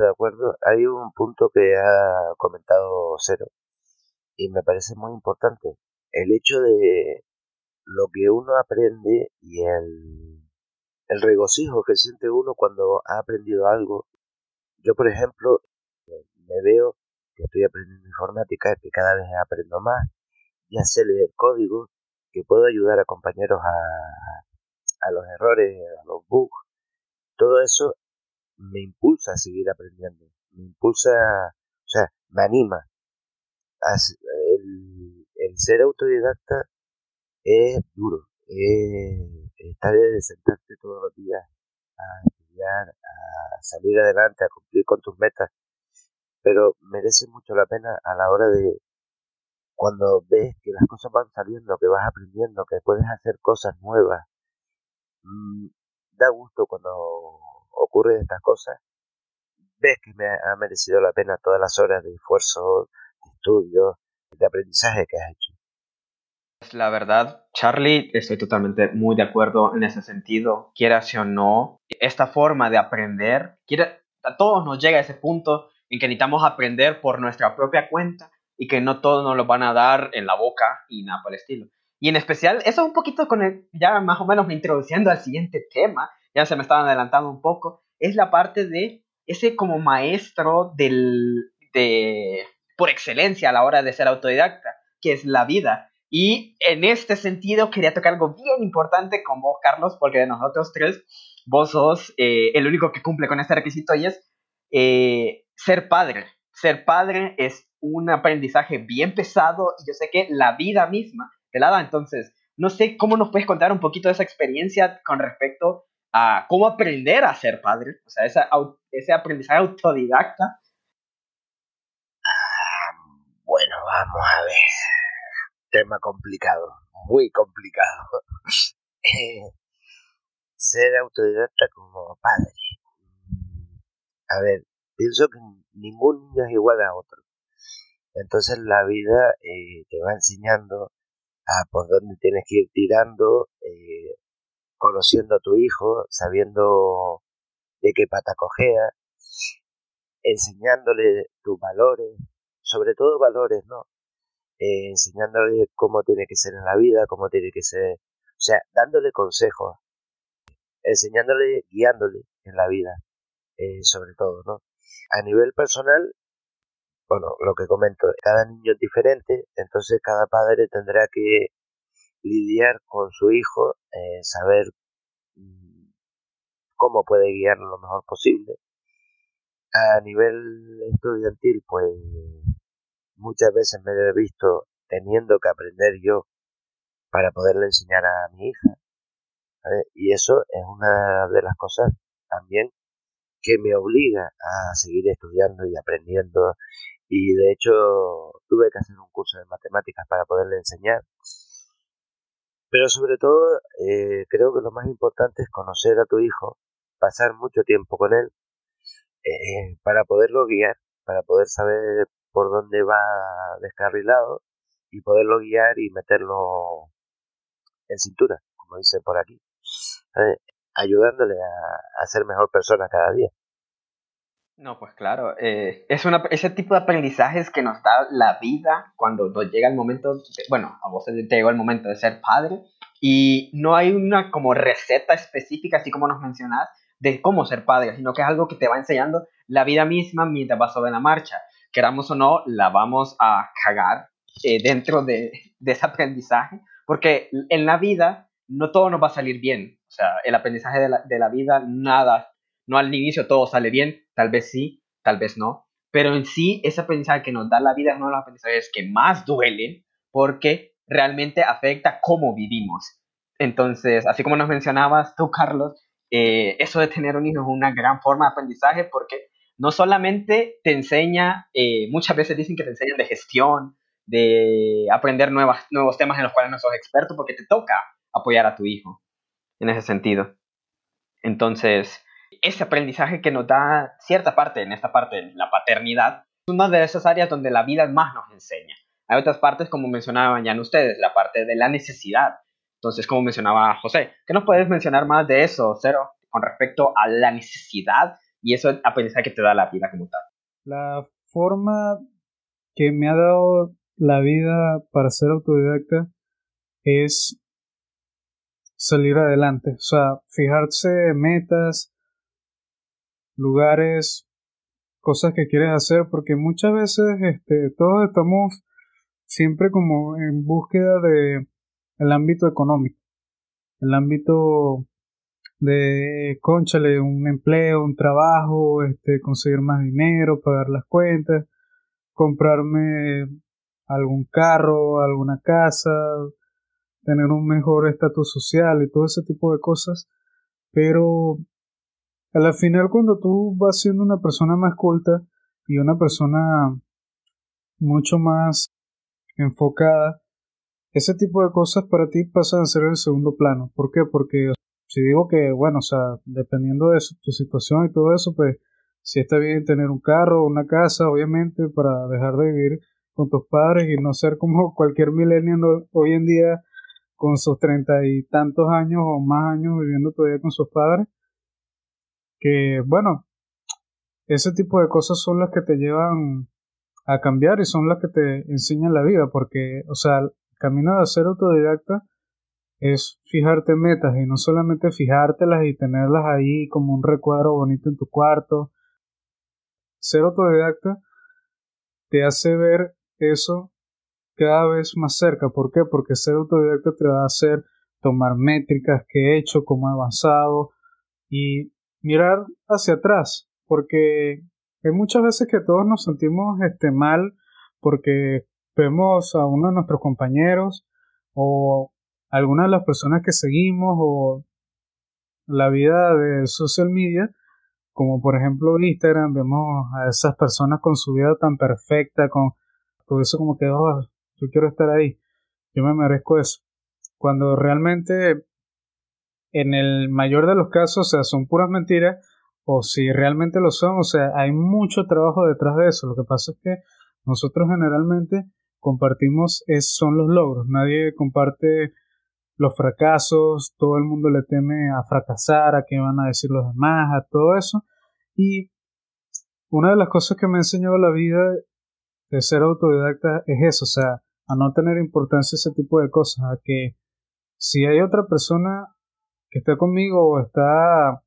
De acuerdo. Hay un punto que ha comentado Cero y me parece muy importante. El hecho de lo que uno aprende y el, el regocijo que siente uno cuando ha aprendido algo. Yo, por ejemplo, me veo que estoy aprendiendo informática, que cada vez aprendo más, ya sé leer código, que puedo ayudar a compañeros a, a los errores, a los bugs. Todo eso me impulsa a seguir aprendiendo, me impulsa, o sea, me anima. El, el ser autodidacta es duro, es estar de sentarte todos los días a estudiar, a salir adelante, a cumplir con tus metas, pero merece mucho la pena a la hora de cuando ves que las cosas van saliendo, que vas aprendiendo, que puedes hacer cosas nuevas. Mm, da gusto cuando ocurren estas cosas, ves que me ha merecido la pena todas las horas de esfuerzo, de estudio, de aprendizaje que has hecho. La verdad, Charlie, estoy totalmente muy de acuerdo en ese sentido. Quiera o no, esta forma de aprender, quiera, a todos nos llega a ese punto en que necesitamos aprender por nuestra propia cuenta y que no todos nos lo van a dar en la boca y nada por el estilo. Y en especial, eso un poquito con el, ya más o menos me introduciendo al siguiente tema, ya se me estaban adelantando un poco, es la parte de ese como maestro del, de, por excelencia a la hora de ser autodidacta, que es la vida. Y en este sentido quería tocar algo bien importante con vos, Carlos, porque de nosotros tres, vos sos eh, el único que cumple con este requisito y es eh, ser padre. Ser padre es un aprendizaje bien pesado y yo sé que la vida misma te la da. Entonces, no sé cómo nos puedes contar un poquito de esa experiencia con respecto a cómo aprender a ser padre, o sea, ese aprendizaje autodidacta. Ah, bueno, vamos a ver. Tema complicado, muy complicado. Eh, ser autodidacta como padre. A ver, pienso que ningún niño es igual a otro. Entonces la vida eh, te va enseñando a por dónde tienes que ir tirando, eh, conociendo a tu hijo, sabiendo de qué pata cojea, enseñándole tus valores, sobre todo valores, ¿no? Eh, enseñándole cómo tiene que ser en la vida, cómo tiene que ser, o sea, dándole consejos, enseñándole, guiándole en la vida, sobre todo, ¿no? A nivel personal, bueno, lo que comento, cada niño es diferente, entonces cada padre tendrá que lidiar con su hijo, eh, saber mm, cómo puede guiarlo lo mejor posible. A nivel estudiantil, pues muchas veces me he visto teniendo que aprender yo para poderle enseñar a mi hija. Y eso es una de las cosas también que me obliga a seguir estudiando y aprendiendo y de hecho tuve que hacer un curso de matemáticas para poderle enseñar. Pero sobre todo eh, creo que lo más importante es conocer a tu hijo, pasar mucho tiempo con él eh, para poderlo guiar, para poder saber por dónde va descarrilado y poderlo guiar y meterlo en cintura, como dice por aquí, ayudándole a, a ser mejor persona cada día. No, pues claro, eh, es una, ese tipo de aprendizajes que nos da la vida cuando nos llega el momento, bueno, a vos te llegó el momento de ser padre y no hay una como receta específica, así como nos mencionás, de cómo ser padre, sino que es algo que te va enseñando la vida misma mientras vas sobre la marcha. Queramos o no, la vamos a cagar eh, dentro de, de ese aprendizaje, porque en la vida no todo nos va a salir bien. O sea, el aprendizaje de la, de la vida, nada no al inicio todo sale bien, tal vez sí, tal vez no, pero en sí ese aprendizaje que nos da la vida es uno de los aprendizajes que más duelen porque realmente afecta cómo vivimos. Entonces, así como nos mencionabas tú, Carlos, eh, eso de tener un hijo es una gran forma de aprendizaje porque no solamente te enseña, eh, muchas veces dicen que te enseñan de gestión, de aprender nuevas, nuevos temas en los cuales no sos experto, porque te toca apoyar a tu hijo en ese sentido. Entonces, ese aprendizaje que nos da cierta parte, en esta parte, la paternidad, es una de esas áreas donde la vida más nos enseña. Hay otras partes, como mencionaban ya ustedes, la parte de la necesidad. Entonces, como mencionaba José, ¿qué nos puedes mencionar más de eso, Cero, con respecto a la necesidad y eso aprendizaje que te da la vida como tal? La forma que me ha dado la vida para ser autodidacta es salir adelante, o sea, fijarse metas, lugares, cosas que quieres hacer, porque muchas veces este, todos estamos siempre como en búsqueda de el ámbito económico, el ámbito de, conchale, un empleo, un trabajo, este, conseguir más dinero, pagar las cuentas, comprarme algún carro, alguna casa, tener un mejor estatus social y todo ese tipo de cosas, pero a la final cuando tú vas siendo una persona más culta y una persona mucho más enfocada, ese tipo de cosas para ti pasan a ser el segundo plano. ¿Por qué? Porque si digo que, bueno, o sea, dependiendo de tu situación y todo eso, pues si está bien tener un carro, una casa, obviamente, para dejar de vivir con tus padres y no ser como cualquier millennial hoy en día con sus treinta y tantos años o más años viviendo todavía con sus padres que bueno, ese tipo de cosas son las que te llevan a cambiar y son las que te enseñan la vida, porque, o sea, el camino de ser autodidacta es fijarte metas y no solamente fijártelas y tenerlas ahí como un recuadro bonito en tu cuarto. Ser autodidacta te hace ver eso cada vez más cerca. ¿Por qué? Porque ser autodidacta te va a hacer tomar métricas que he hecho, cómo he avanzado y mirar hacia atrás. Porque hay muchas veces que todos nos sentimos este, mal porque vemos a uno de nuestros compañeros o alguna de las personas que seguimos o la vida de social media, como por ejemplo Instagram, vemos a esas personas con su vida tan perfecta, con todo eso como que, oh, yo quiero estar ahí, yo me merezco eso. Cuando realmente, en el mayor de los casos, o sea, son puras mentiras, o si realmente lo son, o sea, hay mucho trabajo detrás de eso. Lo que pasa es que nosotros generalmente compartimos es, son los logros, nadie comparte los fracasos, todo el mundo le teme a fracasar, a qué van a decir los demás, a todo eso. Y una de las cosas que me ha enseñado la vida de ser autodidacta es eso, o sea, a no tener importancia ese tipo de cosas, a que si hay otra persona está conmigo o está,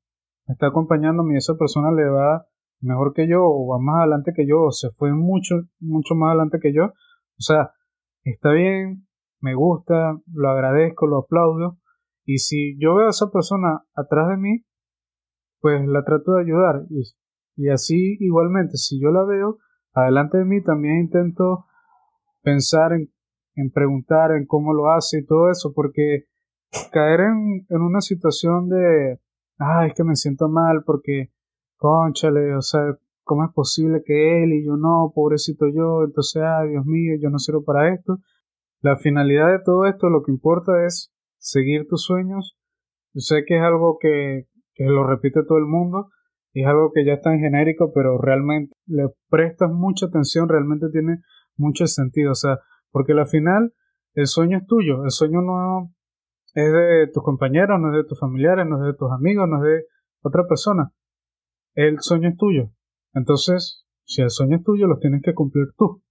está acompañándome y esa persona le va mejor que yo o va más adelante que yo o se fue mucho, mucho más adelante que yo, o sea, está bien, me gusta, lo agradezco, lo aplaudo. Y si yo veo a esa persona atrás de mí, pues la trato de ayudar. Y, y así igualmente, si yo la veo adelante de mí, también intento pensar en, en preguntar en cómo lo hace y todo eso, porque caer en, en una situación de, ay, es que me siento mal porque, conchale, o sea, ¿cómo es posible que él y yo no, pobrecito yo, entonces, ay, Dios mío, yo no sirvo para esto? La finalidad de todo esto, lo que importa es seguir tus sueños. Yo sé que es algo que, que lo repite todo el mundo y es algo que ya está en genérico, pero realmente le prestas mucha atención, realmente tiene mucho sentido. O sea, porque al final el sueño es tuyo, el sueño no es de tus compañeros, no es de tus familiares, no es de tus amigos, no es de otra persona. El sueño es tuyo. Entonces, si el sueño es tuyo, lo tienes que cumplir tú.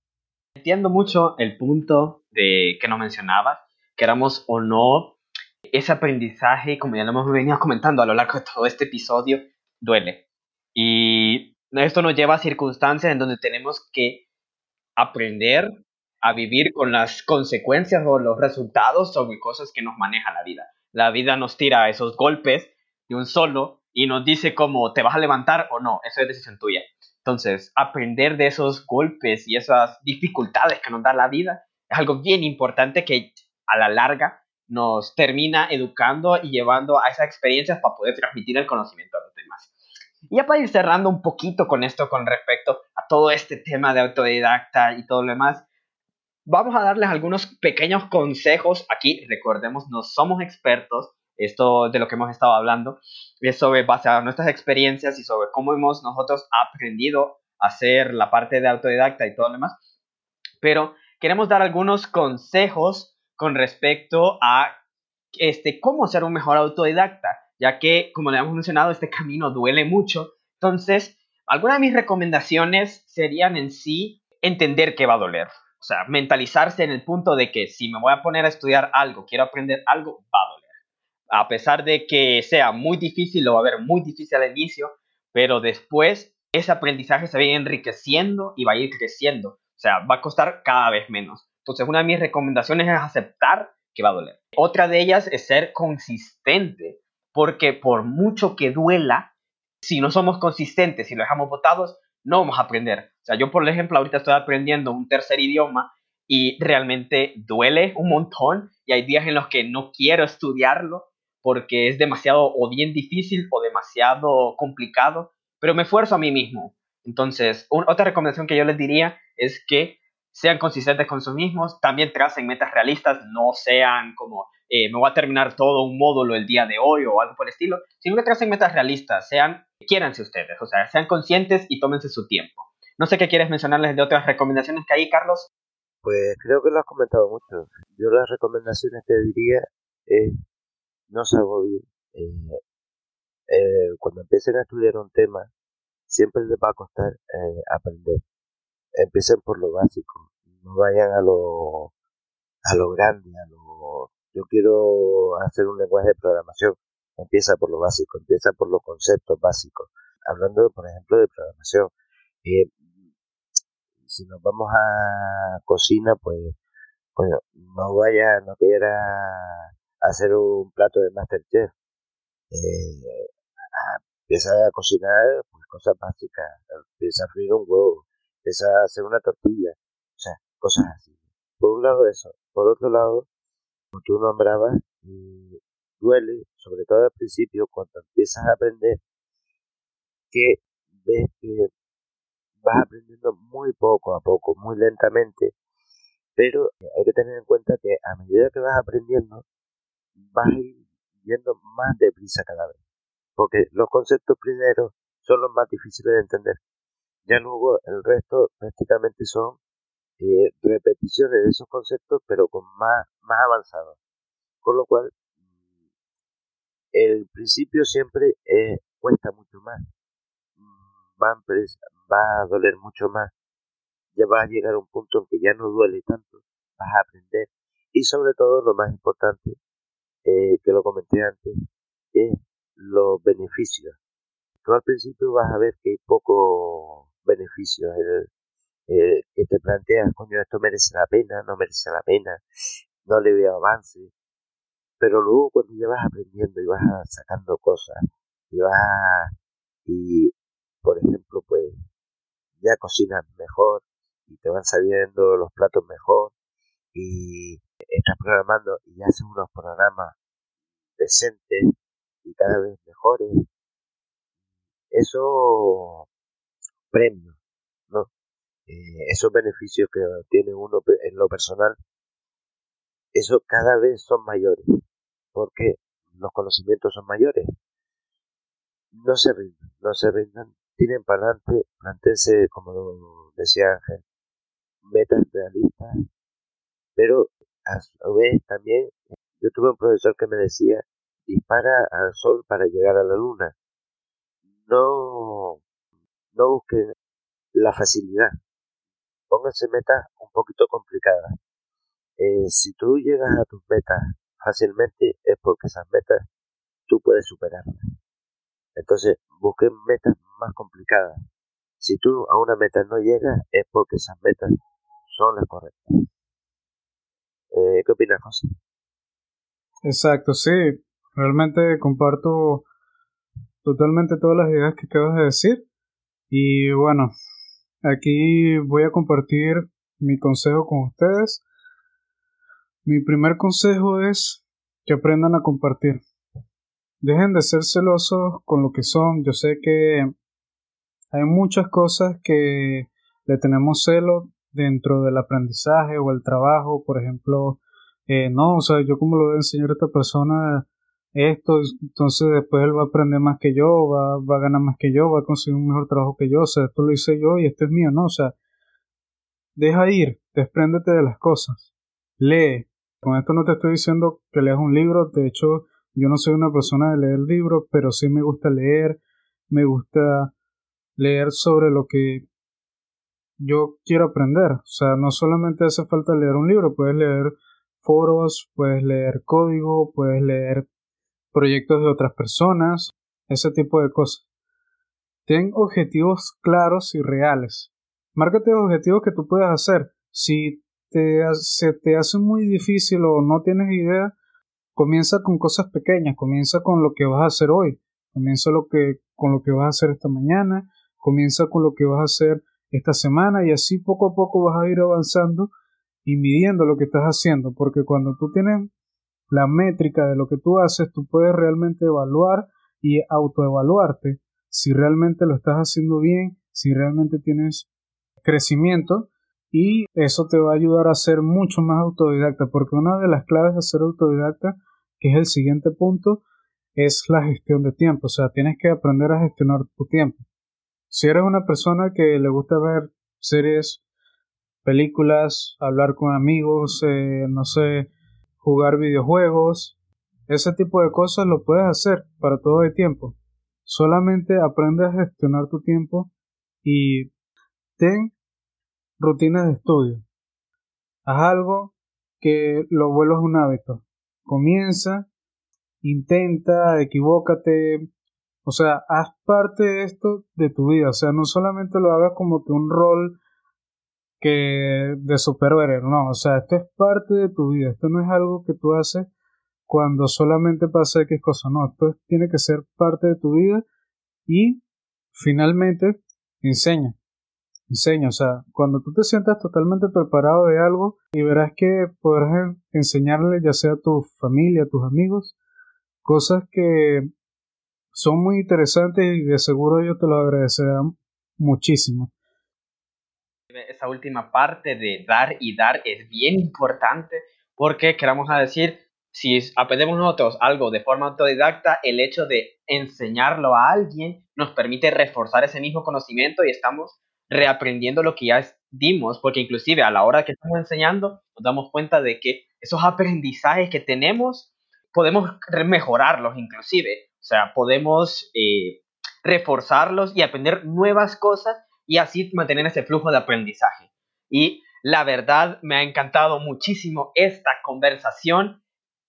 Entiendo mucho el punto de que nos mencionabas, queramos o no, ese aprendizaje, como ya lo hemos venido comentando a lo largo de todo este episodio, duele. Y esto nos lleva a circunstancias en donde tenemos que aprender a vivir con las consecuencias o los resultados sobre cosas que nos maneja la vida. La vida nos tira esos golpes de un solo y nos dice cómo te vas a levantar o no, eso es decisión tuya. Entonces, aprender de esos golpes y esas dificultades que nos da la vida es algo bien importante que a la larga nos termina educando y llevando a esas experiencias para poder transmitir el conocimiento a los demás. Y ya para ir cerrando un poquito con esto con respecto a todo este tema de autodidacta y todo lo demás, vamos a darles algunos pequeños consejos. Aquí, recordemos, no somos expertos, esto de lo que hemos estado hablando es sobre base a nuestras experiencias y sobre cómo hemos nosotros aprendido a hacer la parte de autodidacta y todo lo demás. Pero queremos dar algunos consejos con respecto a este, cómo ser un mejor autodidacta, ya que, como le hemos mencionado, este camino duele mucho. Entonces, algunas de mis recomendaciones serían en sí entender que va a doler. O sea, mentalizarse en el punto de que si me voy a poner a estudiar algo, quiero aprender algo, va a doler a pesar de que sea muy difícil, lo va a ver muy difícil al inicio, pero después ese aprendizaje se va a ir enriqueciendo y va a ir creciendo. O sea, va a costar cada vez menos. Entonces, una de mis recomendaciones es aceptar que va a doler. Otra de ellas es ser consistente, porque por mucho que duela, si no somos consistentes, si lo dejamos botados, no vamos a aprender. Sea, yo, por ejemplo, ahorita estoy aprendiendo un tercer idioma y realmente duele un montón y hay días en los que no quiero estudiarlo porque es demasiado o bien difícil o demasiado complicado, pero me esfuerzo a mí mismo. Entonces, otra recomendación que yo les diría es que sean consistentes con sus mismos, también tracen metas realistas, no sean como eh, me voy a terminar todo un módulo el día de hoy o algo por el estilo, sino que tracen metas realistas, sean, quiéranse ustedes, o sea, sean conscientes y tómense su tiempo. No sé qué quieres mencionarles de otras recomendaciones que hay, Carlos. Pues creo que lo has comentado mucho. Yo las recomendaciones que diría es no se agobien. Eh, eh, cuando empiecen a estudiar un tema, siempre les va a costar eh, aprender. Empiecen por lo básico, no vayan a lo, a lo grande, a lo, yo quiero hacer un lenguaje de programación. Empieza por lo básico, empieza por los conceptos básicos. Hablando, por ejemplo, de programación, si nos vamos a cocina, pues Coño, no vaya, no quiera hacer un plato de Masterchef. Eh, empieza a cocinar pues, cosas básicas, empieza a freír un huevo, empieza a hacer una tortilla, o sea, cosas así. Por un lado eso, por otro lado, como tú nombrabas, mm, duele, sobre todo al principio, cuando empiezas a aprender, que ves que vas aprendiendo muy poco a poco, muy lentamente, pero hay que tener en cuenta que a medida que vas aprendiendo, vas a ir yendo más deprisa cada vez, porque los conceptos primeros son los más difíciles de entender. Ya luego el resto prácticamente son eh, repeticiones de esos conceptos, pero con más, más avanzados. Con lo cual, el principio siempre eh, cuesta mucho más, va a, doler mucho más, ya va a llegar a un punto en que ya no duele tanto, vas a aprender y sobre todo lo más importante, eh, que lo comenté antes, es los beneficios. Tú al principio vas a ver que hay pocos beneficios, que te planteas, coño, esto merece la pena, no merece la pena, no le veo avance, pero luego cuando ya vas aprendiendo y vas sacando cosas y vas y por ejemplo pues ya cocinas mejor y te van saliendo los platos mejor y estás programando y haces unos programas decentes y cada vez mejores eso premio no eh, esos beneficios que tiene uno en lo personal eso cada vez son mayores porque los conocimientos son mayores. No se rindan, no se rindan, tienen para adelante, plantense, como decía Ángel, metas realistas, pero a su vez también, yo tuve un profesor que me decía, dispara al sol para llegar a la luna. No, no busquen la facilidad, pónganse metas un poquito complicadas. Eh, si tú llegas a tus metas fácilmente es porque esas metas tú puedes superarlas. Entonces, busquen metas más complicadas. Si tú a una meta no llegas, es porque esas metas son las correctas. Eh, ¿Qué opinas, José? Exacto, sí. Realmente comparto totalmente todas las ideas que acabas de decir. Y bueno, aquí voy a compartir mi consejo con ustedes. Mi primer consejo es que aprendan a compartir. Dejen de ser celosos con lo que son. Yo sé que hay muchas cosas que le tenemos celo dentro del aprendizaje o el trabajo. Por ejemplo, eh, no, o sea, yo como lo voy a enseñar a esta persona esto, entonces después él va a aprender más que yo, va, va a ganar más que yo, va a conseguir un mejor trabajo que yo. O sea, esto lo hice yo y esto es mío, ¿no? O sea, deja ir, despréndete de las cosas. Lee, con esto no te estoy diciendo que leas un libro, de hecho yo no soy una persona de leer libros, pero sí me gusta leer, me gusta leer sobre lo que yo quiero aprender. O sea, no solamente hace falta leer un libro, puedes leer foros, puedes leer código, puedes leer proyectos de otras personas, ese tipo de cosas. Ten objetivos claros y reales. Márcate objetivos que tú puedas hacer. Si te, se te hace muy difícil o no tienes idea, comienza con cosas pequeñas, comienza con lo que vas a hacer hoy, comienza lo que, con lo que vas a hacer esta mañana, comienza con lo que vas a hacer esta semana y así poco a poco vas a ir avanzando y midiendo lo que estás haciendo, porque cuando tú tienes la métrica de lo que tú haces, tú puedes realmente evaluar y autoevaluarte si realmente lo estás haciendo bien, si realmente tienes crecimiento y eso te va a ayudar a ser mucho más autodidacta, porque una de las claves de ser autodidacta, que es el siguiente punto, es la gestión de tiempo, o sea, tienes que aprender a gestionar tu tiempo. Si eres una persona que le gusta ver series, películas, hablar con amigos, eh, no sé, jugar videojuegos, ese tipo de cosas lo puedes hacer para todo el tiempo. Solamente aprende a gestionar tu tiempo y ten Rutinas de estudio. Haz algo que lo vuelvas un hábito. Comienza, intenta, equivócate. O sea, haz parte de esto de tu vida. O sea, no solamente lo hagas como que un rol que de superhéroe, no, o sea, esto es parte de tu vida, esto no es algo que tú haces cuando solamente pasa X cosa, no, esto tiene que ser parte de tu vida y finalmente enseña, enseña, o sea, cuando tú te sientas totalmente preparado de algo y verás que podrás enseñarle ya sea a tu familia, a tus amigos, cosas que son muy interesantes y de seguro ellos te lo agradecerán muchísimo. Esa última parte de dar y dar es bien importante porque queramos decir, si aprendemos nosotros algo de forma autodidacta, el hecho de enseñarlo a alguien nos permite reforzar ese mismo conocimiento y estamos reaprendiendo lo que ya dimos, porque inclusive a la hora que estamos enseñando nos damos cuenta de que esos aprendizajes que tenemos podemos mejorarlos inclusive, sea, podemos eh, reforzarlos y aprender nuevas cosas y así mantener ese flujo de aprendizaje. Y la verdad me ha encantado muchísimo esta conversación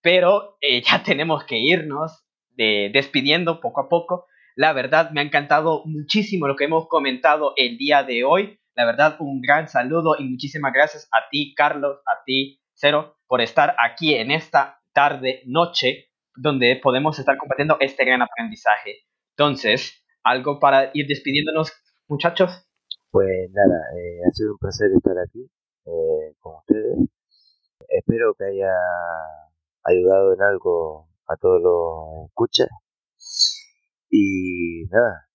pero eh, ya tenemos que irnos de, despidiendo poco a poco. La verdad, me ha encantado muchísimo lo que hemos comentado el día de hoy. La verdad, un gran saludo y muchísimas gracias a ti, Carlos, a ti, Cero, por estar aquí en esta tarde, noche, donde podemos estar compartiendo este gran aprendizaje. Entonces, ¿algo para ir despidiéndonos, muchachos? Pues nada, eh, ha sido un placer estar aquí eh, con ustedes. Espero que haya ayudado en algo a todos los escuchas. Y nada,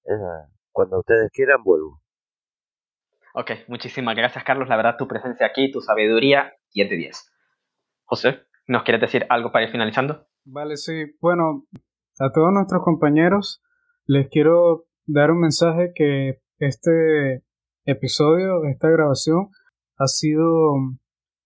cuando ustedes quieran vuelvo. Ok, muchísimas gracias Carlos, la verdad tu presencia aquí, tu sabiduría, 10 de 10. José, ¿nos quieres decir algo para ir finalizando? Vale, sí, bueno, a todos nuestros compañeros les quiero dar un mensaje que este episodio, esta grabación, ha sido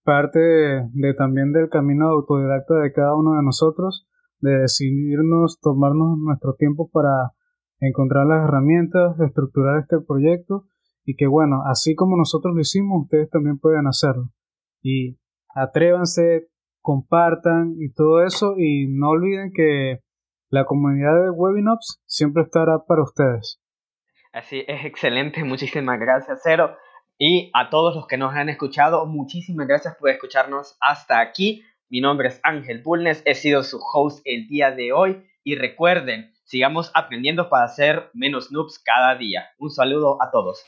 parte de, también del camino autodidacta de cada uno de nosotros, de decidirnos, tomarnos nuestro tiempo para encontrar las herramientas, estructurar este proyecto y que bueno, así como nosotros lo hicimos, ustedes también pueden hacerlo. Y atrévanse, compartan y todo eso y no olviden que la comunidad de Webinops siempre estará para ustedes. Así es excelente, muchísimas gracias, Cero. Y a todos los que nos han escuchado, muchísimas gracias por escucharnos hasta aquí. Mi nombre es Ángel Bulnes, he sido su host el día de hoy y recuerden, sigamos aprendiendo para ser menos noobs cada día. Un saludo a todos.